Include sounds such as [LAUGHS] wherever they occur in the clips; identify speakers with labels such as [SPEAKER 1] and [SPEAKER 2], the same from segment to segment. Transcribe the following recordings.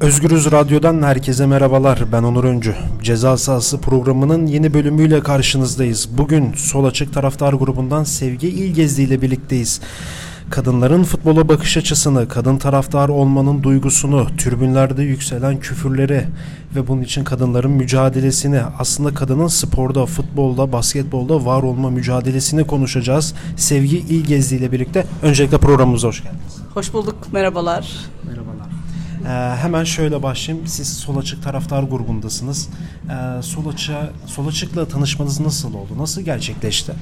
[SPEAKER 1] Özgürüz Radyo'dan herkese merhabalar. Ben Onur Öncü. Ceza sahası programının yeni bölümüyle karşınızdayız. Bugün Sol Açık Taraftar grubundan Sevgi İlgezdi ile birlikteyiz. Kadınların futbola bakış açısını, kadın taraftar olmanın duygusunu, türbünlerde yükselen küfürleri ve bunun için kadınların mücadelesini, aslında kadının sporda, futbolda, basketbolda var olma mücadelesini konuşacağız. Sevgi İlgezdi ile birlikte. Öncelikle programımıza hoş geldiniz.
[SPEAKER 2] Hoş bulduk, merhabalar.
[SPEAKER 1] Merhabalar. Ee, hemen şöyle başlayayım. Siz Sol Açık taraftar grubundasınız. Ee, Sol Açık'a Sol Açık'la tanışmanız nasıl oldu? Nasıl gerçekleşti?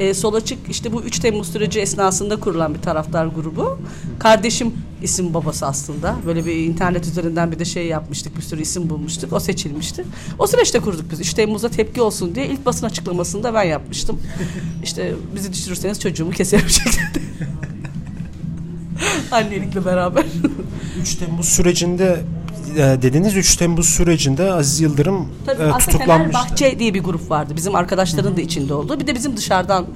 [SPEAKER 2] Ee, Sol Açık işte bu 3 Temmuz süreci esnasında kurulan bir taraftar grubu. Kardeşim isim babası aslında. Böyle bir internet üzerinden bir de şey yapmıştık. Bir sürü isim bulmuştuk. O seçilmişti. O süreçte kurduk biz. 3 Temmuz'da tepki olsun diye ilk basın açıklamasını da ben yapmıştım. İşte bizi düşürürseniz çocuğumu keserim [LAUGHS] şeklinde. Annelikle beraber.
[SPEAKER 1] 3 Temmuz sürecinde e, dediniz 3 Temmuz sürecinde Aziz Yıldırım
[SPEAKER 2] Tabii
[SPEAKER 1] e, tutuklanmıştı.
[SPEAKER 2] Fenerbahçe diye bir grup vardı. Bizim arkadaşların da içinde olduğu. Bir de bizim dışarıdan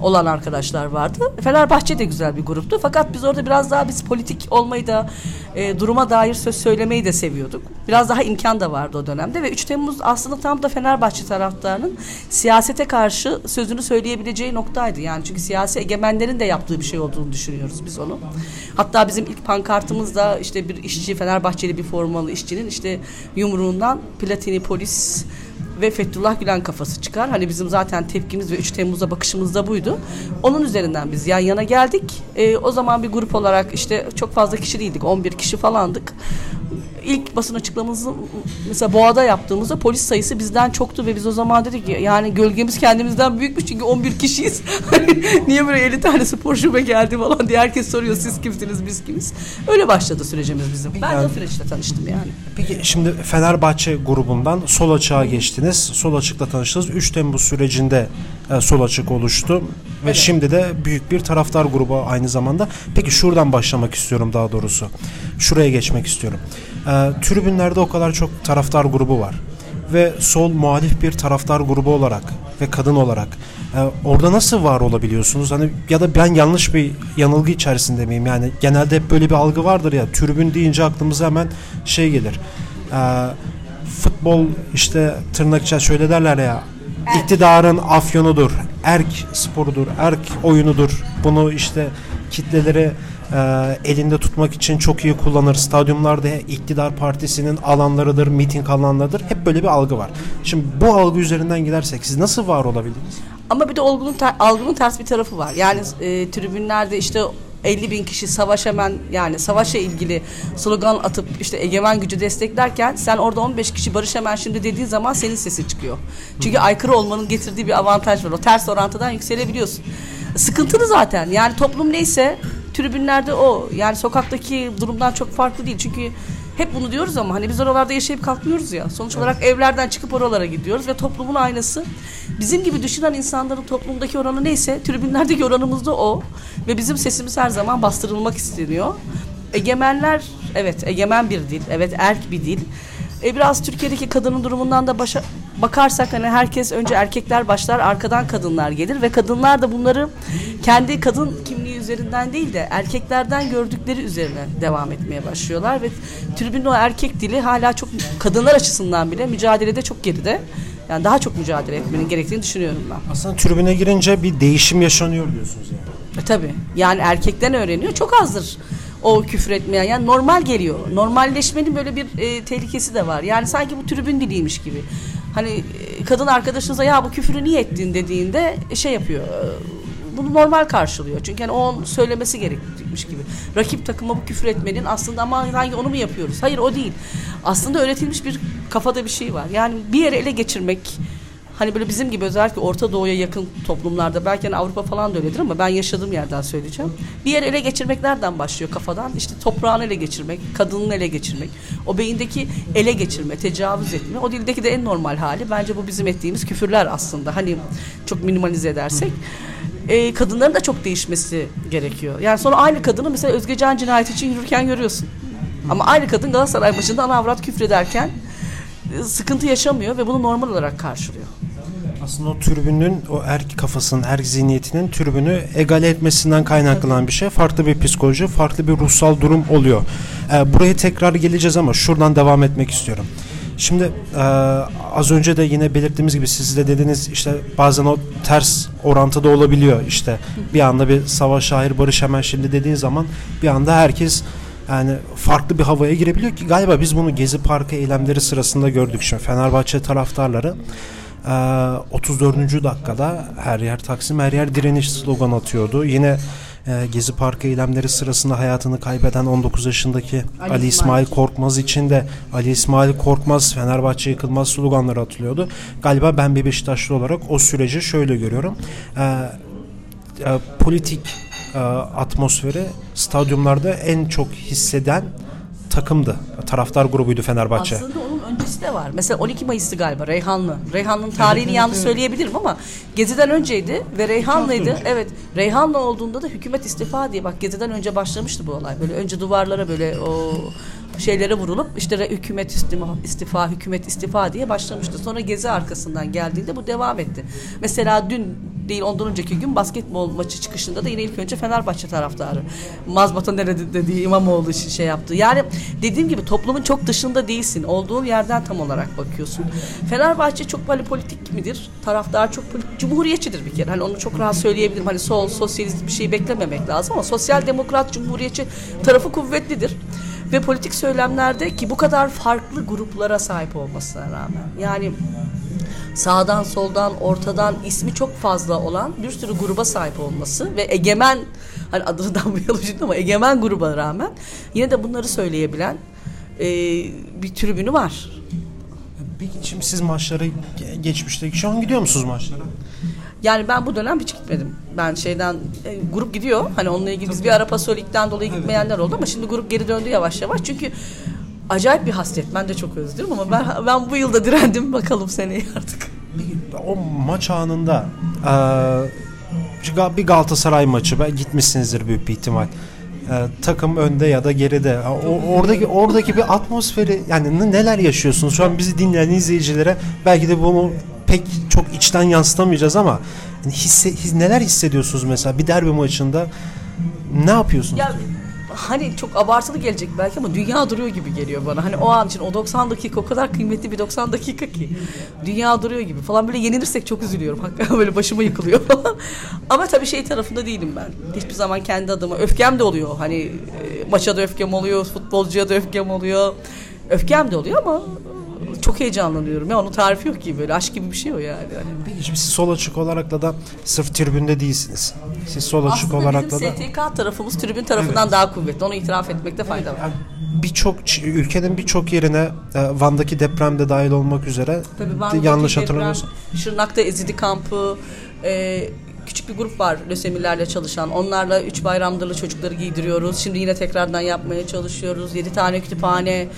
[SPEAKER 2] olan arkadaşlar vardı. Fenerbahçe de güzel bir gruptu. Fakat biz orada biraz daha biz politik olmayı da e, duruma dair söz söylemeyi de seviyorduk. Biraz daha imkan da vardı o dönemde ve 3 Temmuz aslında tam da Fenerbahçe taraftarının siyasete karşı sözünü söyleyebileceği noktaydı. Yani çünkü siyasi egemenlerin de yaptığı bir şey olduğunu düşünüyoruz biz onu. Hatta bizim ilk pankartımızda işte bir işçi Fenerbahçeli bir formalı işçinin işte yumruğundan platini polis ve Fethullah Gülen kafası çıkar. Hani bizim zaten tepkimiz ve 3 Temmuz'a bakışımız da buydu. Onun üzerinden biz yan yana geldik. Ee, o zaman bir grup olarak işte çok fazla kişi değildik. 11 kişi falandık. İlk basın açıklamamızı mesela Boğa'da yaptığımızda polis sayısı bizden çoktu ve biz o zaman dedik ki yani gölgemiz kendimizden büyükmüş çünkü 11 kişiyiz. [LAUGHS] Niye böyle 50 tane spor şube geldi falan diye herkes soruyor siz kimsiniz biz kimiz. Öyle başladı sürecimiz bizim. Ben de o süreçte tanıştım yani.
[SPEAKER 1] Peki şimdi Fenerbahçe grubundan Sol Açık'a geçtiniz. Sol Açık'la tanıştınız. 3 Temmuz sürecinde e, Sol Açık oluştu. Ve şimdi de büyük bir taraftar grubu aynı zamanda. Peki şuradan başlamak istiyorum daha doğrusu. Şuraya geçmek istiyorum. E, tribünlerde o kadar çok taraftar grubu var. Ve sol muhalif bir taraftar grubu olarak ve kadın olarak e, orada nasıl var olabiliyorsunuz? Hani ya da ben yanlış bir yanılgı içerisinde miyim? Yani genelde hep böyle bir algı vardır ya. Tribün deyince aklımıza hemen şey gelir. E, futbol işte tırnak içerisinde şöyle derler ya iktidarın afyonudur, erk sporudur, erk oyunudur. Bunu işte kitleleri e, elinde tutmak için çok iyi kullanır. Stadyumlarda iktidar partisinin alanlarıdır, miting alanlarıdır. Hep böyle bir algı var. Şimdi bu algı üzerinden gidersek siz nasıl var olabildiniz?
[SPEAKER 2] Ama bir de olgunun ter, algının ters bir tarafı var. Yani e, tribünlerde işte 50 bin kişi savaş hemen yani savaşa ilgili slogan atıp işte egemen gücü desteklerken sen orada 15 kişi barış hemen şimdi dediğin zaman senin sesi çıkıyor. Çünkü aykırı olmanın getirdiği bir avantaj var. O ters orantıdan yükselebiliyorsun. Sıkıntılı zaten. Yani toplum neyse tribünlerde o. Yani sokaktaki durumdan çok farklı değil. Çünkü hep bunu diyoruz ama hani biz oralarda yaşayıp kalkmıyoruz ya. Sonuç olarak evlerden çıkıp oralara gidiyoruz ve toplumun aynası. Bizim gibi düşünen insanların toplumdaki oranı neyse tribünlerdeki oranımız da o. Ve bizim sesimiz her zaman bastırılmak isteniyor. Egemenler evet egemen bir dil. Evet erk bir dil. E biraz Türkiye'deki kadının durumundan da başa, bakarsak hani herkes önce erkekler başlar arkadan kadınlar gelir ve kadınlar da bunları kendi kadın kimliği üzerinden değil de erkeklerden gördükleri üzerine devam etmeye başlıyorlar ve tribünün o erkek dili hala çok kadınlar açısından bile mücadelede çok geride. Yani daha çok mücadele etmenin gerektiğini düşünüyorum ben.
[SPEAKER 1] Aslında tribüne girince bir değişim yaşanıyor diyorsunuz yani.
[SPEAKER 2] E, tabii. Yani erkekten öğreniyor. Çok azdır o küfür etmeyen. Yani normal geliyor. Normalleşmenin böyle bir e, tehlikesi de var. Yani sanki bu tribün diliymiş gibi. Hani e, kadın arkadaşınıza ya bu küfürü niye ettin dediğinde e, şey yapıyor. Bunu normal karşılıyor. Çünkü hani onun söylemesi gerekmiş gibi. Rakip takıma bu küfür etmenin aslında ama hangi onu mu yapıyoruz? Hayır o değil. Aslında öğretilmiş bir kafada bir şey var. Yani bir yere ele geçirmek hani böyle bizim gibi özellikle Orta Doğu'ya yakın toplumlarda belki hani Avrupa falan da öyledir ama ben yaşadığım yerden söyleyeceğim. Bir yere ele geçirmek nereden başlıyor kafadan? İşte toprağını ele geçirmek, kadının ele geçirmek, o beyindeki ele geçirme, tecavüz etme. O dildeki de en normal hali. Bence bu bizim ettiğimiz küfürler aslında. Hani çok minimalize edersek. E, kadınların da çok değişmesi gerekiyor. Yani sonra aynı kadını mesela Özgecan cinayeti için yürürken görüyorsun. Ama aynı kadın Galatasaray maçında ana avrat küfrederken sıkıntı yaşamıyor ve bunu normal olarak karşılıyor.
[SPEAKER 1] Aslında o türbünün, o erk kafasının, erk zihniyetinin türbünü egale etmesinden kaynaklanan bir şey. Farklı bir psikoloji, farklı bir ruhsal durum oluyor. E, buraya tekrar geleceğiz ama şuradan devam etmek istiyorum. Şimdi e, az önce de yine belirttiğimiz gibi siz de dediniz işte bazen o ters orantıda olabiliyor işte bir anda bir savaş şair barış hemen şimdi dediğin zaman bir anda herkes yani farklı bir havaya girebiliyor ki galiba biz bunu Gezi Parkı eylemleri sırasında gördük şimdi Fenerbahçe taraftarları e, 34. dakikada her yer Taksim her yer direniş slogan atıyordu. Yine e, Gezi Parkı eylemleri sırasında hayatını kaybeden 19 yaşındaki Ali,
[SPEAKER 2] Ali
[SPEAKER 1] İsmail. Korkmaz için de Ali İsmail Korkmaz Fenerbahçe yıkılmaz sloganları atılıyordu. Galiba ben bir Beşiktaşlı olarak o süreci şöyle görüyorum. E, e, politik e, atmosferi stadyumlarda en çok hisseden takımdı. Taraftar grubuydu Fenerbahçe.
[SPEAKER 2] Aslında onun öncesi de var. Mesela 12 Mayıs'tı galiba Reyhanlı. Reyhanlı'nın tarihini
[SPEAKER 1] evet,
[SPEAKER 2] yanlış
[SPEAKER 1] evet.
[SPEAKER 2] söyleyebilirim ama Gezi'den önceydi ve Reyhanlı'ydı. Evet. Reyhanlı olduğunda da hükümet istifa diye bak Gezi'den önce başlamıştı bu olay. Böyle önce duvarlara böyle o şeylere vurulup işte hükümet istifa, istifa, hükümet istifa diye başlamıştı. Sonra Gezi arkasından geldiğinde bu devam etti. Mesela dün değil ondan önceki gün basketbol maçı çıkışında da yine ilk önce Fenerbahçe taraftarı. Mazbata nerede dediği İmamoğlu şey yaptı. Yani dediğim gibi toplumun çok dışında değilsin. Olduğun yerden tam olarak bakıyorsun. Fenerbahçe çok böyle politik midir? Taraftar çok politik, cumhuriyetçidir bir kere. Hani onu çok rahat söyleyebilirim. Hani sol, sosyalist bir şey beklememek lazım ama sosyal demokrat cumhuriyetçi tarafı kuvvetlidir. Ve politik söylemlerde ki bu kadar farklı gruplara sahip olmasına rağmen yani sağdan soldan ortadan ismi çok fazla olan bir sürü gruba sahip olması ve egemen hani adını damlayalım şimdi ama egemen gruba rağmen yine de bunları söyleyebilen e, bir tribünü var.
[SPEAKER 1] Peki şimdi siz maçlara ge- geçmişteki şu an gidiyor musunuz maçlara?
[SPEAKER 2] Yani ben bu dönem hiç gitmedim. Ben şeyden e, grup gidiyor. Hani onunla ilgili biz bir ara pasolikten dolayı gitmeyenler oldu ama şimdi grup geri döndü yavaş yavaş. Çünkü acayip bir hasret. Ben de çok özlüyorum ama ben ben bu yılda direndim. Bakalım seneye artık.
[SPEAKER 1] O maç anında bir Galatasaray maçı ben gitmişsinizdir büyük bir ihtimal. Takım önde ya da geride. O, oradaki oradaki bir atmosferi yani neler yaşıyorsunuz? Şu an bizi dinleyen izleyicilere belki de bunu pek çok içten yansıtamayacağız ama yani hisse, his- neler hissediyorsunuz mesela bir derbi maçında ne yapıyorsunuz?
[SPEAKER 2] Ya hani çok abartılı gelecek belki ama dünya duruyor gibi geliyor bana. Hani o an için o 90 dakika o kadar kıymetli bir 90 dakika ki. Dünya duruyor gibi falan böyle yenilirsek çok üzülüyorum. Hakikaten böyle başıma yıkılıyor falan. [LAUGHS] ama tabii şey tarafında değilim ben. Hiçbir zaman kendi adıma öfkem de oluyor. Hani e, maça da öfkem oluyor, futbolcuya da öfkem oluyor. Öfkem de oluyor ama çok heyecanlanıyorum. Ya onun tarifi yok ki böyle aşk gibi bir şey o yani.
[SPEAKER 1] Peki şimdi siz sol açık olarak da da sırf tribünde değilsiniz. Siz sol açık
[SPEAKER 2] Aslında
[SPEAKER 1] olarak da
[SPEAKER 2] bizim STK tarafımız tribün tarafından daha kuvvetli. Onu itiraf etmekte fayda var.
[SPEAKER 1] Yani birçok ülkenin birçok yerine e, Van'daki depremde dahil olmak üzere
[SPEAKER 2] Tabii Van'daki
[SPEAKER 1] yanlış hatırlamıyorsam.
[SPEAKER 2] Şırnak'ta Ezidi kampı, e, küçük bir grup var lösemilerle çalışan. Onlarla üç bayramdırlı çocukları giydiriyoruz. Şimdi yine tekrardan yapmaya çalışıyoruz. Yedi tane kütüphane.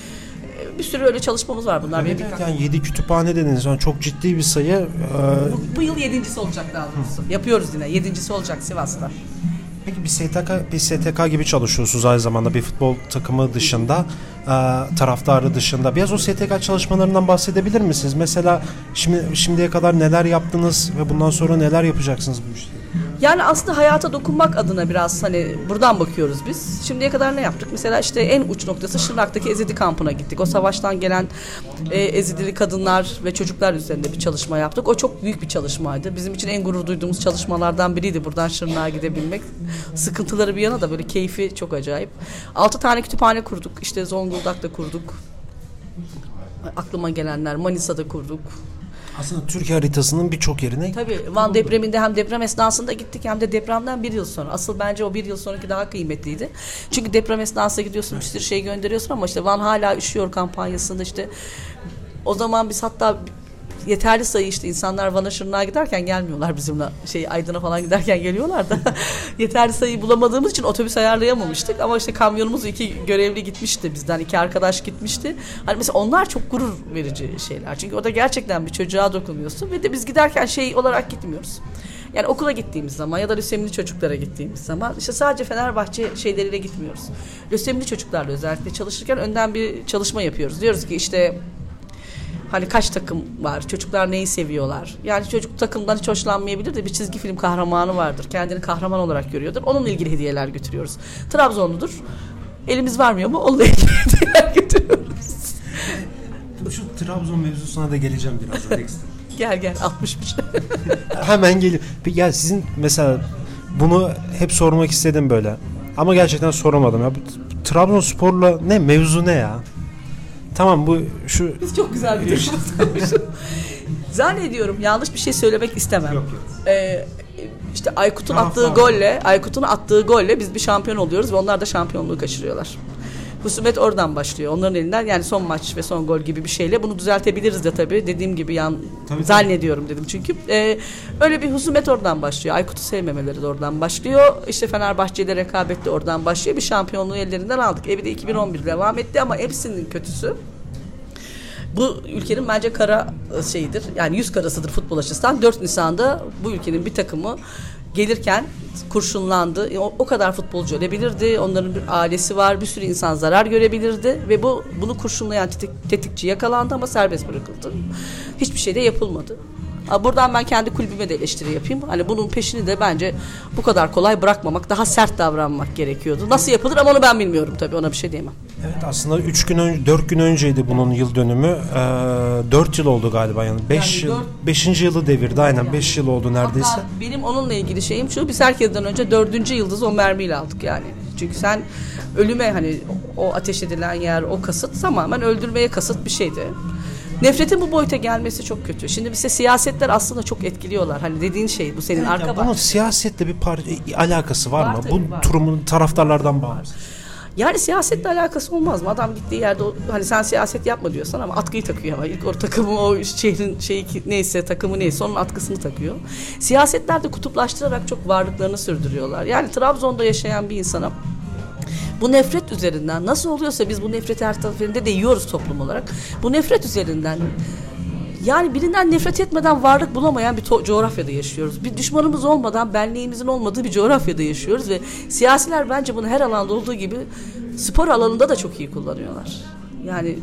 [SPEAKER 2] Bir sürü öyle çalışmamız var bunlar.
[SPEAKER 1] Evet, evet, yani 7 kütüphane dediniz. Yani çok ciddi bir sayı. E,
[SPEAKER 2] bu, bu yıl yedincisi olacak daha doğrusu. Yapıyoruz yine. Yedincisi olacak Sivas'ta.
[SPEAKER 1] Peki bir STK, bir STK gibi çalışıyorsunuz aynı zamanda bir futbol takımı dışında, e, taraftarı dışında. Biraz o STK çalışmalarından bahsedebilir misiniz? Mesela şimdi şimdiye kadar neler yaptınız ve bundan sonra neler yapacaksınız bu işte?
[SPEAKER 2] Yani aslında hayata dokunmak adına biraz hani buradan bakıyoruz biz. Şimdiye kadar ne yaptık? Mesela işte en uç noktası Şırnak'taki Ezidi kampına gittik. O savaştan gelen e, Ezidili kadınlar ve çocuklar üzerinde bir çalışma yaptık. O çok büyük bir çalışmaydı. Bizim için en gurur duyduğumuz çalışmalardan biriydi buradan Şırnak'a gidebilmek. Sıkıntıları bir yana da böyle keyfi çok acayip. Altı tane kütüphane kurduk. İşte Zonguldak'ta kurduk. Aklıma gelenler Manisa'da kurduk.
[SPEAKER 1] Aslında Türkiye haritasının birçok yerine
[SPEAKER 2] Tabii Van depreminde hem deprem esnasında gittik hem de depremden bir yıl sonra. Asıl bence o bir yıl sonraki daha kıymetliydi. Çünkü deprem esnasında gidiyorsun bir sürü şey gönderiyorsun ama işte Van hala üşüyor kampanyasında işte o zaman biz hatta yeterli sayı işte. İnsanlar Van'a Şırnak'a giderken gelmiyorlar bizimle. Şey Aydın'a falan giderken geliyorlar da. [LAUGHS] Yeterli sayıyı bulamadığımız için otobüs ayarlayamamıştık. Ama işte kamyonumuz iki görevli gitmişti bizden. İki arkadaş gitmişti. Hani mesela onlar çok gurur verici şeyler. Çünkü orada gerçekten bir çocuğa dokunuyorsun ve de biz giderken şey olarak gitmiyoruz. Yani okula gittiğimiz zaman ya da lösemili çocuklara gittiğimiz zaman işte sadece Fenerbahçe şeyleriyle gitmiyoruz. Lösemili çocuklarla özellikle çalışırken önden bir çalışma yapıyoruz. Diyoruz ki işte Hani kaç takım var? Çocuklar neyi seviyorlar? Yani çocuk takımdan hiç hoşlanmayabilir de bir çizgi film kahramanı vardır. Kendini kahraman olarak görüyordur. Onunla ilgili hediyeler götürüyoruz. Trabzonludur. Elimiz varmıyor mu? Onunla ilgili [LAUGHS] hediyeler götürüyoruz.
[SPEAKER 1] Şu Trabzon mevzusuna da geleceğim birazdan [LAUGHS] Dexter.
[SPEAKER 2] Gel gel 60'mış. [LAUGHS]
[SPEAKER 1] Hemen geliyor. Peki ya sizin mesela bunu hep sormak istedim böyle. Ama gerçekten soramadım ya. Trabzonspor'la ne mevzu ne ya? Tamam bu şu
[SPEAKER 2] Biz çok güzel bir duruşumuz [LAUGHS] Zannediyorum yanlış bir şey söylemek istemem.
[SPEAKER 1] Yok, yok.
[SPEAKER 2] Ee, işte Aykut'un attığı golle, Aykut'un attığı golle biz bir şampiyon oluyoruz ve onlar da şampiyonluğu kaçırıyorlar. Husumet oradan başlıyor. Onların elinden yani son maç ve son gol gibi bir şeyle bunu düzeltebiliriz de tabii. Dediğim gibi yan
[SPEAKER 1] Tabii,
[SPEAKER 2] zannediyorum dedim çünkü. Ee, öyle bir husumet oradan başlıyor. Aykut'u sevmemeleri de oradan başlıyor. İşte Fenerbahçe ile rekabet de oradan başlıyor. Bir şampiyonluğu ellerinden aldık. Evi de 2011 devam etti ama hepsinin kötüsü bu ülkenin bence kara e, şeyidir. Yani yüz karasıdır futbol açısından. 4 Nisan'da bu ülkenin bir takımı gelirken kurşunlandı. E, O, o kadar futbolcu ölebilirdi. Onların bir ailesi var. Bir sürü insan zarar görebilirdi ve bu bunu kurşunlayan tetik, tetikçi yakalandı ama serbest bırakıldı. Hiçbir şey de yapılmadı. Buradan ben kendi kulübüme de eleştiri yapayım. Hani bunun peşini de bence bu kadar kolay bırakmamak, daha sert davranmak gerekiyordu. Nasıl yapılır ama onu ben bilmiyorum tabii. Ona bir şey diyemem.
[SPEAKER 1] Evet aslında 3 gün önce 4 gün önceydi bunun yıl dönümü. Ee, 4 yıl oldu galiba yani 5
[SPEAKER 2] Yani
[SPEAKER 1] yıl
[SPEAKER 2] dört-
[SPEAKER 1] 5. yılı devirdi aynen 5 yıl oldu neredeyse.
[SPEAKER 2] Hatta benim onunla ilgili şeyim şu biz herkesten önce dördüncü yıldızı o mermiyle aldık yani. Çünkü sen ölüme hani o ateş edilen yer o kasıt tamamen öldürmeye kasıt bir şeydi. Nefretin bu boyuta gelmesi çok kötü. Şimdi bize siyasetler aslında çok etkiliyorlar. Hani dediğin şey bu senin
[SPEAKER 1] Ya
[SPEAKER 2] arka
[SPEAKER 1] bunun siyasetle bir par- e, alakası var,
[SPEAKER 2] Var
[SPEAKER 1] mı? Bu
[SPEAKER 2] var.
[SPEAKER 1] turumun taraftarlardan bağımsız.
[SPEAKER 2] Yani siyasetle alakası olmaz mı? Adam gittiği yerde hani sen siyaset yapma diyorsan ama atkıyı takıyor ama ilk o takımı o şehrin şeyi neyse takımı neyse onun atkısını takıyor. Siyasetler de kutuplaştırarak çok varlıklarını sürdürüyorlar. Yani Trabzon'da yaşayan bir insana bu nefret üzerinden nasıl oluyorsa biz bu nefreti her seferinde de yiyoruz toplum olarak. Bu nefret üzerinden yani birinden nefret etmeden varlık bulamayan bir to- coğrafyada yaşıyoruz. Bir düşmanımız olmadan benliğimizin olmadığı bir coğrafyada yaşıyoruz ve siyasiler bence bunu her alanda olduğu gibi spor alanında da çok iyi kullanıyorlar. Yani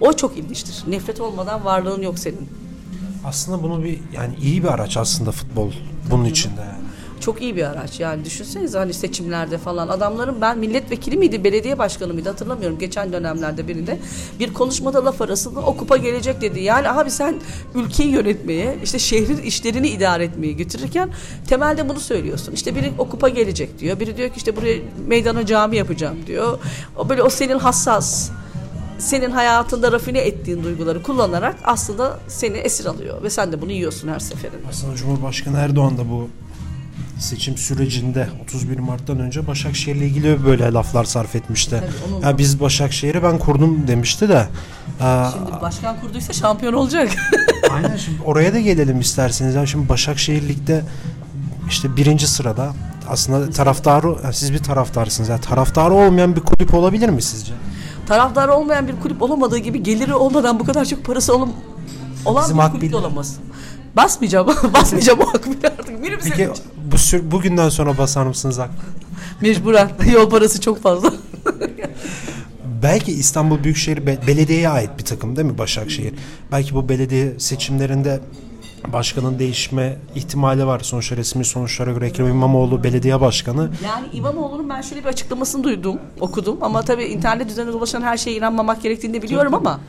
[SPEAKER 2] o çok ilginçtir. Nefret olmadan varlığın yok senin.
[SPEAKER 1] Aslında bunu bir yani iyi bir araç aslında futbol bunun içinde yani.
[SPEAKER 2] Çok iyi bir araç yani düşünsenize hani seçimlerde falan adamların ben milletvekili miydi belediye başkanı mıydı hatırlamıyorum geçen dönemlerde birinde bir konuşmada laf arasında o kupa gelecek dedi. Yani abi sen ülkeyi yönetmeye işte şehrin işlerini idare etmeye götürürken temelde bunu söylüyorsun. İşte biri o kupa gelecek diyor biri diyor ki işte buraya meydana cami yapacağım diyor. O böyle o senin hassas senin hayatında rafine ettiğin duyguları kullanarak aslında seni esir alıyor ve sen de bunu yiyorsun her seferinde.
[SPEAKER 1] Aslında Cumhurbaşkanı Erdoğan da bu seçim sürecinde 31 Mart'tan önce Başakşehir'le ilgili böyle laflar sarf etmişti.
[SPEAKER 2] Tabii,
[SPEAKER 1] Ya biz Başakşehir'i ben kurdum demişti de.
[SPEAKER 2] Şimdi başkan kurduysa şampiyon olacak. [LAUGHS]
[SPEAKER 1] Aynen şimdi oraya da gelelim isterseniz. Yani şimdi Başakşehir Lig'de işte birinci sırada aslında taraftarı yani siz bir taraftarsınız. Yani taraftarı olmayan bir kulüp olabilir mi sizce?
[SPEAKER 2] Taraftar olmayan bir kulüp olamadığı gibi geliri olmadan bu kadar çok parası olan, olan
[SPEAKER 1] Bizim
[SPEAKER 2] bir kulüp de olamaz. Basmayacağım. [LAUGHS] Basmayacağım o akbili artık. Benim
[SPEAKER 1] Peki
[SPEAKER 2] senin
[SPEAKER 1] bu sür, bugünden sonra basar mısınız Ak?
[SPEAKER 2] Mecburen. [LAUGHS] Yol parası çok fazla. [LAUGHS]
[SPEAKER 1] Belki İstanbul Büyükşehir Be- Belediye'ye ait bir takım değil mi Başakşehir? Belki bu belediye seçimlerinde başkanın değişme ihtimali var. Sonuçta resmi sonuçlara göre Ekrem İmamoğlu belediye başkanı.
[SPEAKER 2] Yani İmamoğlu'nun ben şöyle bir açıklamasını duydum, okudum. Ama tabii internet üzerinde dolaşan her şeye inanmamak gerektiğini de biliyorum ama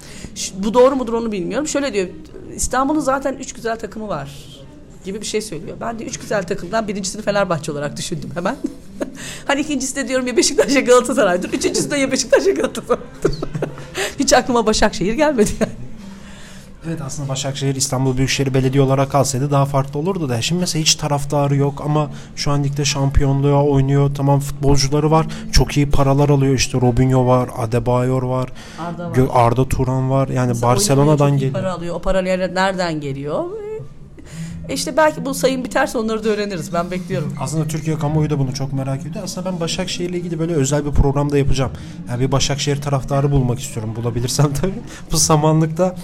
[SPEAKER 2] bu doğru mudur onu bilmiyorum. Şöyle diyor, İstanbul'un zaten üç güzel takımı var gibi bir şey söylüyor. Ben de üç güzel takımdan birincisini Fenerbahçe olarak düşündüm hemen. [LAUGHS] hani ikincisi de diyorum ya Beşiktaş ya Galatasaray'dır. Üçüncüsü de ya Beşiktaş ya Galatasaray'dır. [LAUGHS] Hiç aklıma Başakşehir gelmedi yani.
[SPEAKER 1] Evet aslında Başakşehir İstanbul Büyükşehir Belediye olarak kalsaydı daha farklı olurdu da. Şimdi mesela hiç taraftarı yok ama şu an ligde şampiyonluğa oynuyor. Tamam futbolcuları var. Çok iyi paralar alıyor. İşte Robinho var, Adebayor var,
[SPEAKER 2] Arda var.
[SPEAKER 1] Gö- Arda Turan var. Yani
[SPEAKER 2] Mesela
[SPEAKER 1] Barcelona'dan geliyor.
[SPEAKER 2] Para alıyor. O para nere- nereden geliyor? E işte belki bu sayım biterse onları da öğreniriz. Ben bekliyorum.
[SPEAKER 1] Aslında Türkiye kamuoyu da bunu çok merak ediyor. Aslında ben Başakşehir'le ilgili böyle özel bir programda yapacağım. Yani bir Başakşehir taraftarı bulmak istiyorum. Bulabilirsem [LAUGHS] tabii. Bu samanlıkta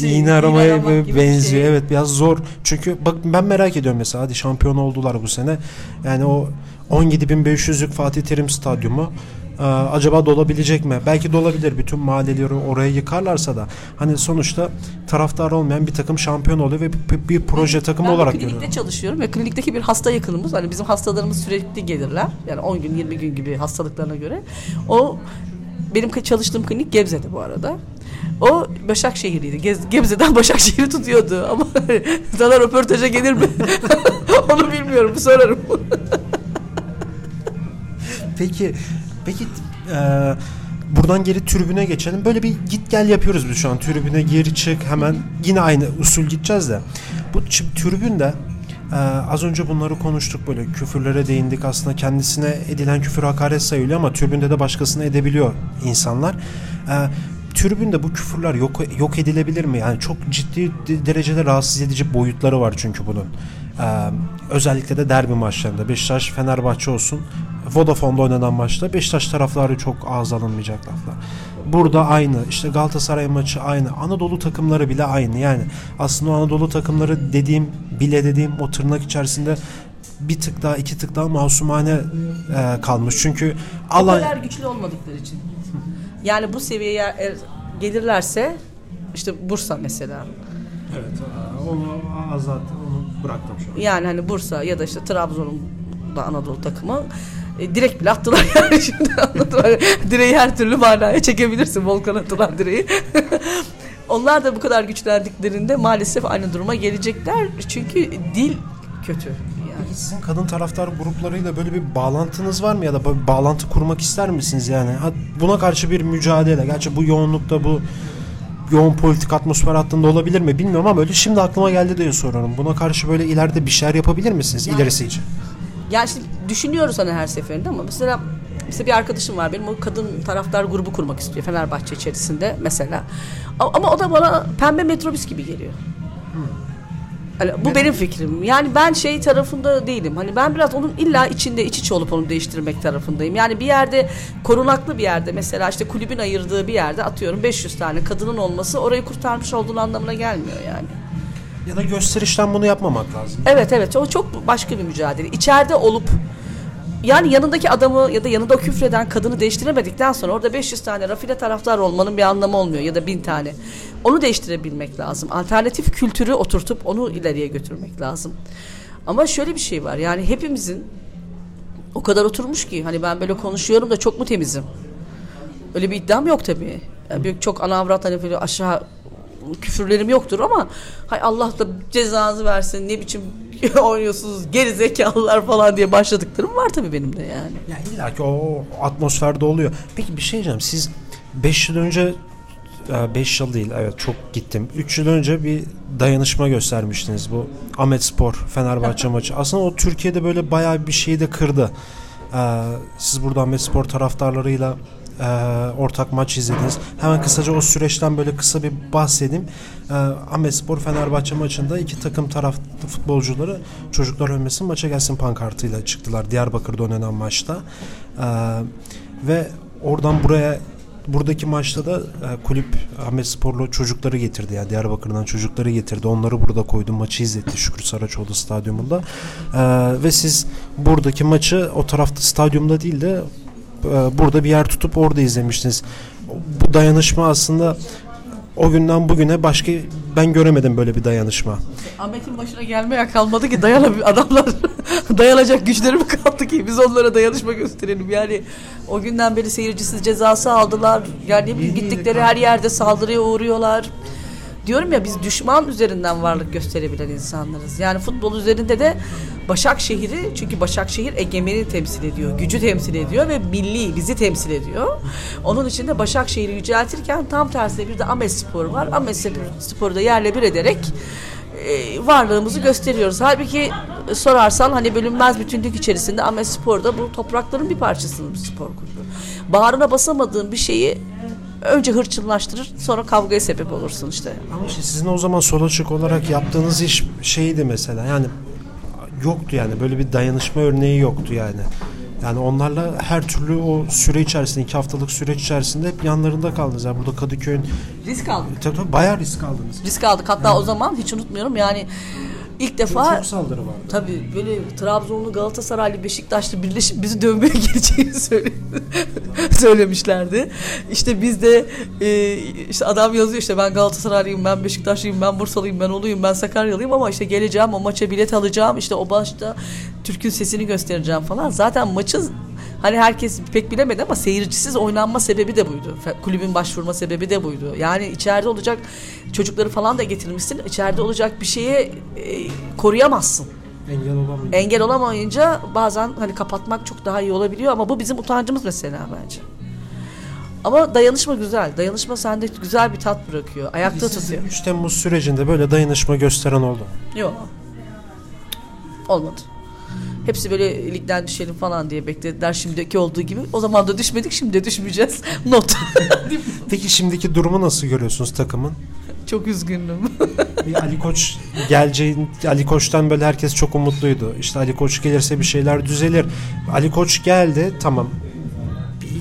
[SPEAKER 2] Şey,
[SPEAKER 1] iğne aramaya benziyor.
[SPEAKER 2] şey.
[SPEAKER 1] Evet biraz zor. Çünkü bak ben merak ediyorum mesela hadi şampiyon oldular bu sene. Yani o 17.500'lük Fatih Terim stadyumu Ee, acaba dolabilecek mi? Belki dolabilir. Bütün mahalleleri oraya yıkarlarsa da hani sonuçta taraftar olmayan bir takım şampiyon oluyor ve bir, bir proje takımı
[SPEAKER 2] ben
[SPEAKER 1] olarak
[SPEAKER 2] bir klinikte
[SPEAKER 1] görüyorum.
[SPEAKER 2] çalışıyorum ve klinikteki bir hasta yakınımız hani bizim hastalarımız sürekli gelirler. Yani 10 gün 20 gün gibi hastalıklarına göre. O benim çalıştığım klinik Gebze'de bu arada. O Başakşehir'iydi. Gez, Gebze'den [LAUGHS] Başakşehir'i tutuyordu ama [LAUGHS] sana röportaja gelir mi? [LAUGHS] Onu bilmiyorum sorarım.
[SPEAKER 1] Peki peki e, buradan geri tribüne geçelim. Böyle bir git gel yapıyoruz biz şu an. Tribüne geri çık hemen yine aynı usul gideceğiz de. Bu şimdi tribünde e, az önce bunları konuştuk böyle küfürlere değindik aslında kendisine edilen küfür hakaret sayılıyor ama tribünde de başkasına edebiliyor insanlar. E, tribünde bu küfürler yok yok edilebilir mi? Yani çok ciddi derecede rahatsız edici boyutları var çünkü bunun. Özellikle de derbi maçlarında Beşiktaş Fenerbahçe olsun Vodafone'da oynanan maçta Beşiktaş taraftarı çok ağız alınmayacak laflar. Burada aynı işte Galatasaray maçı aynı Anadolu takımları bile aynı yani aslında Anadolu takımları dediğim bile dediğim o tırnak içerisinde bir tık daha iki tık daha masumane e, kalmış çünkü
[SPEAKER 2] O
[SPEAKER 1] alan
[SPEAKER 2] kadar güçlü olmadıkları için. Yani bu seviyeye gelirlerse işte Bursa mesela.
[SPEAKER 1] evet onu azat onu bıraktım şu an.
[SPEAKER 2] Yani hani Bursa ya da işte Trabzon'un da Anadolu takımı e, direkt bile attılar [LAUGHS] yani şimdi anladılar. Direği her türlü manaya çekebilirsin Volkan atılan direği. [LAUGHS] Onlar da bu kadar güçlendiklerinde maalesef aynı duruma gelecekler. Çünkü dil kötü. Yani.
[SPEAKER 1] Sizin kadın taraftar gruplarıyla böyle bir bağlantınız var mı ya da bir bağlantı kurmak ister misiniz yani? Buna karşı bir mücadele. Gerçi bu yoğunlukta bu yoğun politik atmosfer hattında olabilir mi bilmiyorum ama öyle şimdi aklıma geldi diye soruyorum. Buna karşı böyle ileride bir şeyler yapabilir misiniz ilerisi için?
[SPEAKER 2] Yani şimdi düşünüyoruz hani her seferinde ama mesela mesela bir arkadaşım var benim o kadın taraftar grubu kurmak istiyor Fenerbahçe içerisinde mesela. Ama o da bana pembe metrobüs gibi geliyor. Hani bu benim fikrim. Yani ben şey tarafında değilim. Hani ben biraz onun illa içinde iç içe olup onu değiştirmek tarafındayım. Yani bir yerde korunaklı bir yerde mesela işte kulübün ayırdığı bir yerde atıyorum 500 tane kadının olması orayı kurtarmış olduğun anlamına gelmiyor yani.
[SPEAKER 1] Ya da gösterişten bunu yapmamak lazım.
[SPEAKER 2] Evet evet o çok başka bir mücadele. İçeride olup yani yanındaki adamı ya da yanında küfreden kadını değiştiremedikten sonra orada 500 tane rafine taraftar olmanın bir anlamı olmuyor ya da 1000 tane. Onu değiştirebilmek lazım. Alternatif kültürü oturtup onu ileriye götürmek lazım. Ama şöyle bir şey var yani hepimizin o kadar oturmuş ki hani ben böyle konuşuyorum da çok mu temizim? Öyle bir iddiam yok tabii. Yani çok ana avrat hani böyle aşağı küfürlerim yoktur ama hay Allah da cezanızı versin ne biçim [LAUGHS] oynuyorsunuz geri zekalılar falan diye başladıklarım var tabii benim de yani.
[SPEAKER 1] Ya illa ki o, atmosferde oluyor. Peki bir şey diyeceğim. Siz 5 yıl önce 5 yıl değil evet çok gittim. 3 yıl önce bir dayanışma göstermiştiniz bu Ahmet Spor Fenerbahçe [LAUGHS] maçı. Aslında o Türkiye'de böyle bayağı bir şeyi de kırdı. Ee, siz burada Ahmet Spor taraftarlarıyla e, ortak maç izlediniz. Hemen kısaca o süreçten böyle kısa bir bahsedeyim. Ee, Ahmet Spor Fenerbahçe maçında iki takım taraf futbolcuları çocuklar ölmesin maça gelsin pankartıyla çıktılar Diyarbakır'da oynanan maçta. Ee, ve oradan buraya buradaki maçta da e, kulüp Ahmet Sporlu çocukları getirdi yani Diyarbakır'dan çocukları getirdi. Onları burada koydu. Maçı izletti Şükrü Saraçoğlu stadyumunda. Ee, ve siz buradaki maçı o tarafta stadyumda değil de e, burada bir yer tutup orada izlemiştiniz. Bu dayanışma aslında o günden bugüne başka ben göremedim böyle bir dayanışma.
[SPEAKER 2] Ahmet'in başına gelmeye kalmadı ki dayanamıyor [LAUGHS] adamlar dayanacak güçleri mi kaldı ki? Biz onlara dayanışma gösterelim. Yani o günden beri seyircisiz cezası aldılar. Yani bileyim gittikleri her yerde saldırıya uğruyorlar. Diyorum ya biz düşman üzerinden varlık gösterebilen insanlarız. Yani futbol üzerinde de Başakşehir'i çünkü Başakşehir egemeni temsil ediyor gücü temsil ediyor ve milli bizi temsil ediyor onun için de Başakşehir'i yüceltirken tam tersine bir de Ahmet Spor var Ahmet Spor'u da yerle bir ederek e, varlığımızı gösteriyoruz. Halbuki e, sorarsan hani bölünmez bütünlük içerisinde Ahmet Spor'da bu toprakların bir parçasının bir spor kulübü. Bağrına basamadığın bir şeyi önce hırçınlaştırır sonra kavgaya sebep olursun işte.
[SPEAKER 1] Ama işte sizin o zaman sol açık olarak yaptığınız iş şeydi mesela yani yoktu yani böyle bir dayanışma örneği yoktu yani. Yani onlarla her türlü o süre içerisinde iki haftalık süreç içerisinde hep yanlarında kaldınız. Yani burada Kadıköy'ün
[SPEAKER 2] Risk aldık.
[SPEAKER 1] tabii, tabii bayağı risk aldınız.
[SPEAKER 2] Risk aldık. Hatta o zaman hiç unutmuyorum yani ilk defa
[SPEAKER 1] Çok saldırı vardı.
[SPEAKER 2] Tabii böyle Trabzonlu, Galatasaraylı, Beşiktaşlı birleşip bizi dövmeye [LAUGHS] geleceğini söyle- söylemişlerdi. İşte biz de e, işte adam yazıyor işte ben Galatasaraylıyım, ben Beşiktaşlıyım, ben Bursalıyım, ben Oluyum, ben Sakaryalıyım ama işte geleceğim o maça bilet alacağım. işte o başta Türk'ün sesini göstereceğim falan. Zaten maçın hani herkes pek bilemedi ama seyircisiz oynanma sebebi de buydu. Kulübün başvurma sebebi de buydu. Yani içeride olacak çocukları falan da getirmişsin. İçeride olacak bir şeye e, koruyamazsın
[SPEAKER 1] Engel olamayınca.
[SPEAKER 2] engel olamayınca bazen hani kapatmak çok daha iyi olabiliyor ama bu bizim utancımız mesela bence. Ama dayanışma güzel. Dayanışma sende güzel bir tat bırakıyor. Ayakta tutuyor.
[SPEAKER 1] 3 Temmuz sürecinde böyle dayanışma gösteren oldu.
[SPEAKER 2] Yok. Olmadı. Hepsi böyle ligden düşelim falan diye beklediler şimdiki olduğu gibi. O zaman da düşmedik şimdi de düşmeyeceğiz. [LAUGHS] Not. [LAUGHS]
[SPEAKER 1] Peki şimdiki durumu nasıl görüyorsunuz takımın?
[SPEAKER 2] çok üzgünüm. [LAUGHS]
[SPEAKER 1] Ali Koç geleceğin Ali Koç'tan böyle herkes çok umutluydu. İşte Ali Koç gelirse bir şeyler düzelir. Ali Koç geldi tamam.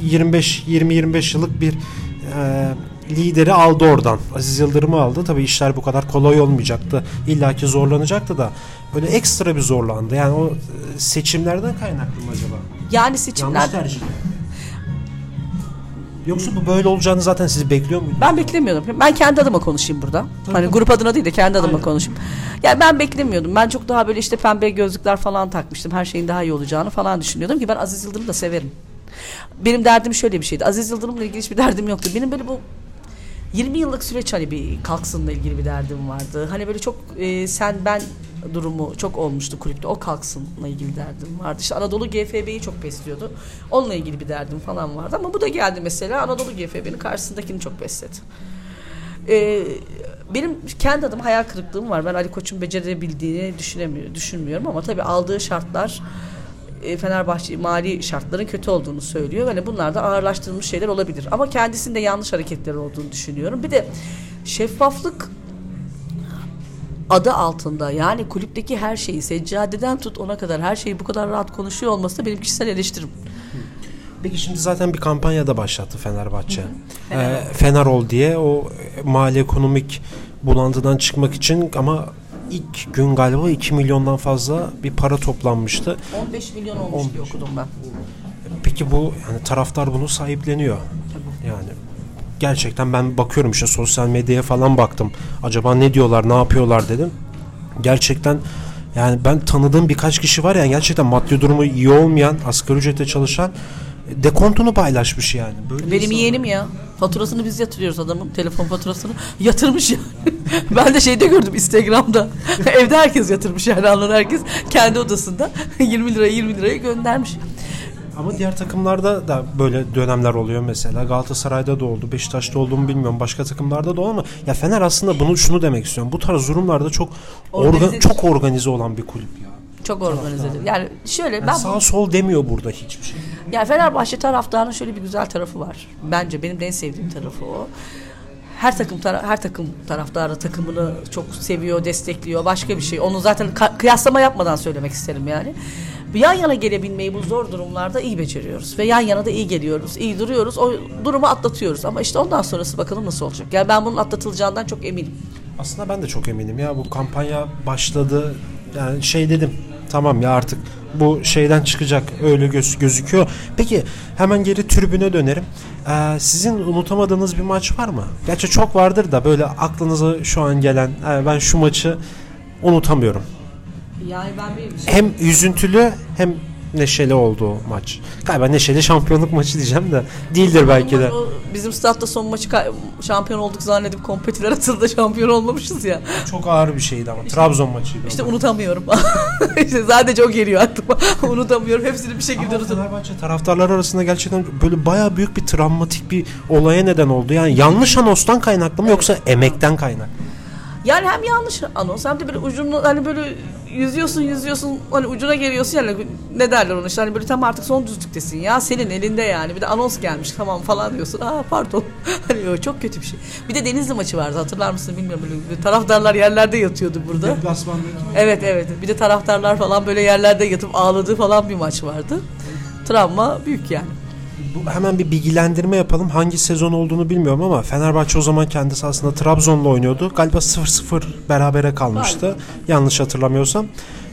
[SPEAKER 1] 25 20 25 yıllık bir e, lideri aldı oradan. Aziz Yıldırım'ı aldı. Tabii işler bu kadar kolay olmayacaktı. İlla ki zorlanacaktı da böyle ekstra bir zorlandı. Yani o e, seçimlerden kaynaklı mı acaba?
[SPEAKER 2] Yani seçimler
[SPEAKER 1] Yanlış tercih. Yoksa bu böyle olacağını zaten siz bekliyor muydunuz?
[SPEAKER 2] Ben beklemiyordum. Ben kendi adıma konuşayım burada. hani
[SPEAKER 1] tabii.
[SPEAKER 2] grup adına değil de kendi adıma
[SPEAKER 1] Aynen.
[SPEAKER 2] konuşayım. Yani ben beklemiyordum. Ben çok daha böyle işte pembe gözlükler falan takmıştım. Her şeyin daha iyi olacağını falan düşünüyordum ki ben Aziz Yıldırım'ı da severim. Benim derdim şöyle bir şeydi. Aziz Yıldırım'la ilgili hiçbir derdim yoktu. Benim böyle bu 20 yıllık süreç hani bir kalksınla ilgili bir derdim vardı. Hani böyle çok e, sen ben durumu çok olmuştu kulüpte. O kalksınla ilgili derdim vardı. İşte Anadolu GFB'yi çok besliyordu. Onunla ilgili bir derdim falan vardı. Ama bu da geldi mesela Anadolu GFB'nin karşısındakini çok besledi. Ee, benim kendi adıma hayal kırıklığım var. Ben Ali Koç'un becerebildiğini düşünemiyorum, düşünmüyorum ama tabii aldığı şartlar e, Fenerbahçe mali şartların kötü olduğunu söylüyor. Yani bunlar da ağırlaştırılmış şeyler olabilir. Ama kendisinde yanlış hareketler olduğunu düşünüyorum. Bir de şeffaflık adı altında yani kulüpteki her şeyi seccadeden tut ona kadar her şeyi bu kadar rahat konuşuyor olması da benim kişisel eleştirim.
[SPEAKER 1] Peki şimdi zaten bir kampanya da başlattı Fenerbahçe. Ee, Fener ol diye o mali ekonomik bulantıdan çıkmak için ama ilk gün galiba 2 milyondan fazla bir para toplanmıştı.
[SPEAKER 2] 15 milyon olmuş diye okudum ben.
[SPEAKER 1] Peki bu yani taraftar bunu sahipleniyor. Yani gerçekten ben bakıyorum işte sosyal medyaya falan baktım. Acaba ne diyorlar, ne yapıyorlar dedim. Gerçekten yani ben tanıdığım birkaç kişi var yani gerçekten maddi durumu iyi olmayan, asgari ücretle çalışan dekontunu paylaşmış yani. Böyle
[SPEAKER 2] Benim
[SPEAKER 1] insan-
[SPEAKER 2] yeğenim ya. Faturasını biz yatırıyoruz adamın telefon faturasını. Yatırmış yani. [LAUGHS] ben de şeyde gördüm Instagram'da. [LAUGHS] Evde herkes yatırmış yani anlar herkes kendi odasında 20 liraya 20 liraya göndermiş.
[SPEAKER 1] Ama diğer takımlarda da böyle dönemler oluyor mesela. Galatasaray'da da oldu, Beşiktaş'ta oldu mu bilmiyorum. Başka takımlarda da oldu ama ya Fener aslında bunu şunu demek istiyorum. Bu tarz durumlarda çok orga,
[SPEAKER 2] Organize-
[SPEAKER 1] çok organize olan bir kulüp ya.
[SPEAKER 2] Çok organizedir. Yani şöyle
[SPEAKER 1] Yani
[SPEAKER 2] ben
[SPEAKER 1] sağ sol demiyor burada hiçbir şey.
[SPEAKER 2] Yani Fenerbahçe taraftarının şöyle bir güzel tarafı var. Bence benim en sevdiğim tarafı o. Her takım tara- her takım taraftarı takımını çok seviyor, destekliyor. Başka bir şey. Onu zaten kıyaslama yapmadan söylemek isterim yani. Yan yana gelebilmeyi bu zor durumlarda iyi beceriyoruz ve yan yana da iyi geliyoruz, iyi duruyoruz. O durumu atlatıyoruz ama işte ondan sonrası bakalım nasıl olacak. Yani ben bunun atlatılacağından çok eminim.
[SPEAKER 1] Aslında ben de çok eminim ya bu kampanya başladı. Yani şey dedim tamam ya artık bu şeyden çıkacak öyle göz, gözüküyor. Peki hemen geri tribüne dönerim. Ee, sizin unutamadığınız bir maç var mı? Gerçi çok vardır da böyle aklınıza şu an gelen "Ha, ben şu maçı unutamıyorum.
[SPEAKER 2] Yani ben bir
[SPEAKER 1] Hem üzüntülü hem neşeli olduğu maç. Galiba neşeli şampiyonluk maçı diyeceğim de değildir belki de.
[SPEAKER 2] O Bizim statta son maçı şampiyon olduk zannedip kompetiler atıldı [LAUGHS] şampiyon olmamışız ya.
[SPEAKER 1] Çok ağır bir şeydi ama. Trabzon maçıydı.
[SPEAKER 2] İşte
[SPEAKER 1] ama.
[SPEAKER 2] unutamıyorum. [LAUGHS] işte sadece o geliyor aklıma. [LAUGHS] unutamıyorum. Hepsini bir şekilde unutamıyorum.
[SPEAKER 1] Fenerbahçe taraftarlar arasında gerçekten böyle bayağı büyük bir travmatik bir olaya neden oldu. Yani yanlış anonstan kaynaklı mı yoksa emekten kaynaklı?
[SPEAKER 2] Yani hem yanlış anons hem de böyle ucunu hani böyle yüzüyorsun yüzüyorsun hani ucuna geliyorsun yani ne derler ona işte hani böyle tam artık son düzlüktesin ya senin elinde yani. Bir de anons gelmiş tamam falan diyorsun. Aa pardon. [LAUGHS] Hani çok kötü bir şey. Bir de Denizli maçı vardı hatırlar mısın bilmiyorum. Böyle, böyle taraftarlar yerlerde yatıyordu burada. Evet evet. Bir de taraftarlar falan böyle yerlerde yatıp ağladığı falan bir maç vardı. Travma büyük yani
[SPEAKER 1] Bu, hemen bir bilgilendirme yapalım. Hangi sezon olduğunu bilmiyorum ama Fenerbahçe o zaman kendisi aslında Trabzon'la oynuyordu. Galiba 0-0 berabere kalmıştı. Yanlış hatırlamıyorsam.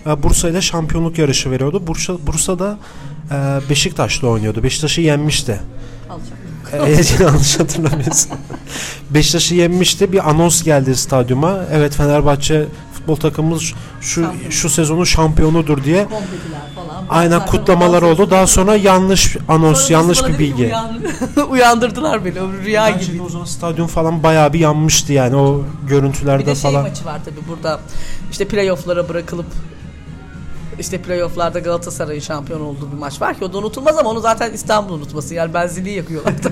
[SPEAKER 1] E, Bursa ile şampiyonluk yarışı veriyordu. Bursa Bursa'da e, Beşiktaş'la oynuyordu. Beşiktaş'ı yenmişti.
[SPEAKER 2] Alacak.
[SPEAKER 1] E, [LAUGHS] yanlış hatırlamıyorsun. Beşiktaş'ı yenmişti. Bir anons geldi stadyuma. Evet Fenerbahçe futbol takımımız şu
[SPEAKER 2] Şampiyon.
[SPEAKER 1] şu sezonun şampiyonudur diye
[SPEAKER 2] falan.
[SPEAKER 1] aynen kutlamalar oldu. Daha sonra yanlış anons,
[SPEAKER 2] Sonra
[SPEAKER 1] yanlış bir bilgi.
[SPEAKER 2] uyan- [LAUGHS] Uyandırdılar beni. O rüya gibi.
[SPEAKER 1] Gerçekten o zaman stadyum falan bayağı bir yanmıştı yani o görüntülerde
[SPEAKER 2] Bir de şey
[SPEAKER 1] falan.
[SPEAKER 2] maçı var tabii burada işte playofflara bırakılıp işte playofflarda Galatasaray'ın şampiyon olduğu bir maç var ki o da unutulmaz ama onu zaten İstanbul unutması yani benzili yakıyorlar. [LAUGHS]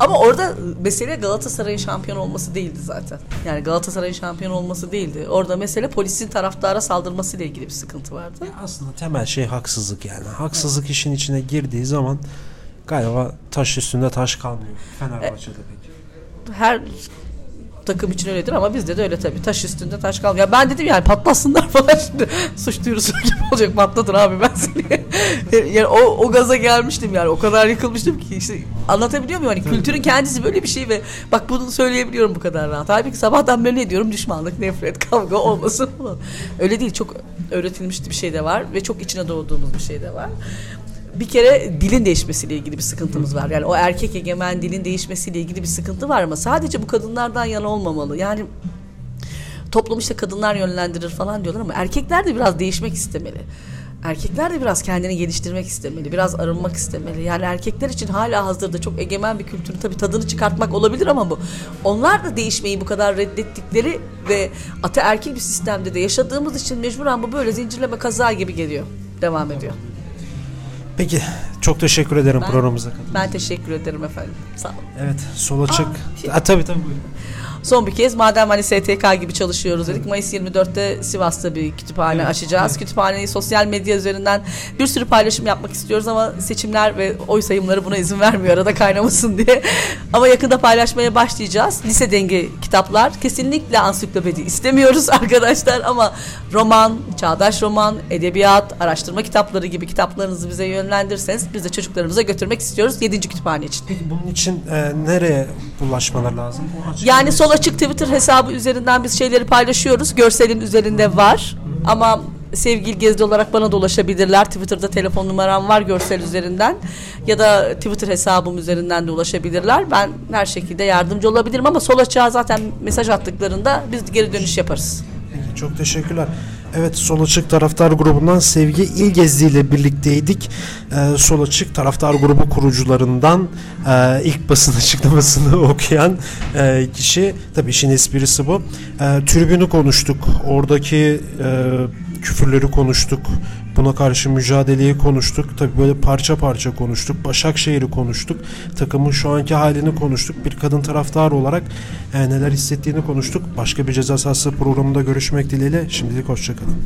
[SPEAKER 2] ama orada mesele Galatasaray'ın şampiyon olması değildi zaten. Yani Galatasaray'ın şampiyon olması değildi. Orada mesele polisin taraftara saldırmasıyla ilgili bir sıkıntı vardı.
[SPEAKER 1] Aslında temel şey haksızlık yani. Haksızlık işin içine girdiği zaman galiba taş üstünde taş kalmıyor. Fenerbahçe'de peki.
[SPEAKER 2] her takım için öyledir ama bizde de öyle tabii. Taş üstünde taş kalmıyor. Ya ben dedim yani patlasınlar [LAUGHS] falan şimdi. Suç duyurusu [LAUGHS] gibi olacak patlatın abi ben seni. [LAUGHS] yani o, o gaza gelmiştim yani. O kadar yıkılmıştım ki işte anlatabiliyor muyum? Hani kültürün kendisi böyle bir şey ve bak bunu söyleyebiliyorum bu kadar rahat. Halbuki sabahtan beri ne diyorum? Düşmanlık, nefret, kavga olmasın falan. Öyle değil. Çok öğretilmiş bir şey de var ve çok içine doğduğumuz bir şey de var bir kere dilin değişmesiyle ilgili bir sıkıntımız var. Yani o erkek egemen dilin değişmesiyle ilgili bir sıkıntı var ama sadece bu kadınlardan yana olmamalı. Yani toplum işte kadınlar yönlendirir falan diyorlar ama erkekler de biraz değişmek istemeli. Erkekler de biraz kendini geliştirmek istemeli, biraz arınmak istemeli. Yani erkekler için hala hazırda çok egemen bir kültürün tabii tadını çıkartmak olabilir ama bu. Onlar da değişmeyi bu kadar reddettikleri ve ataerkil bir sistemde de yaşadığımız için mecburen bu böyle zincirleme kaza gibi geliyor. Devam ediyor.
[SPEAKER 1] Peki çok teşekkür ederim
[SPEAKER 2] Ben-
[SPEAKER 1] programımıza katıldığınız
[SPEAKER 2] Ben teşekkür ederim efendim. Sağ olun.
[SPEAKER 1] Evet sol açık.
[SPEAKER 2] Aa, şey-
[SPEAKER 1] Ha, tabii tabii. buyurun.
[SPEAKER 2] Son bir kez madem hani STK gibi çalışıyoruz dedik. Mayıs 24'te Sivas'ta bir kütüphane
[SPEAKER 1] Evet,
[SPEAKER 2] açacağız.
[SPEAKER 1] evet.
[SPEAKER 2] Kütüphaneyi sosyal medya üzerinden bir sürü paylaşım yapmak istiyoruz ama seçimler ve oy sayımları buna izin vermiyor arada kaynamasın diye. [LAUGHS] Ama yakında paylaşmaya başlayacağız. Lise dengi kitaplar. Kesinlikle ansiklopedi istemiyoruz [LAUGHS] arkadaşlar ama roman, çağdaş roman, edebiyat, araştırma kitapları gibi kitaplarınızı bize yönlendirirseniz biz de çocuklarımıza götürmek istiyoruz 7. kütüphane için.
[SPEAKER 1] Peki bunun için e, nereye ulaşmalar lazım?
[SPEAKER 2] Yani sol açık Twitter hesabı üzerinden biz şeyleri paylaşıyoruz. Görselin üzerinde var. Ama sevgili Gezdi olarak bana da ulaşabilirler. Twitter'da telefon numaram var görsel üzerinden. Ya da Twitter hesabım üzerinden de ulaşabilirler. Ben her şekilde yardımcı olabilirim ama sol açığa zaten mesaj attıklarında biz geri dönüş yaparız.
[SPEAKER 1] Çok teşekkürler. Evet Sol Açık Taraftar Grubu'ndan Sevgi İlgezdi ile birlikteydik. Ee, Sol Açık Taraftar Grubu kurucularından e, ilk basın [LAUGHS] açıklamasını okuyan e, kişi. Tabii işin esprisi bu. E, tribünü konuştuk. Oradaki e, küfürleri konuştuk. Buna karşı mücadeleyi konuştuk. Tabii böyle parça parça konuştuk. Başakşehir'i konuştuk. Takımın şu anki halini konuştuk. Bir kadın taraftar olarak e, neler hissettiğini konuştuk. Başka bir ceza sahası programında görüşmek dileğiyle. Şimdilik hoşçakalın.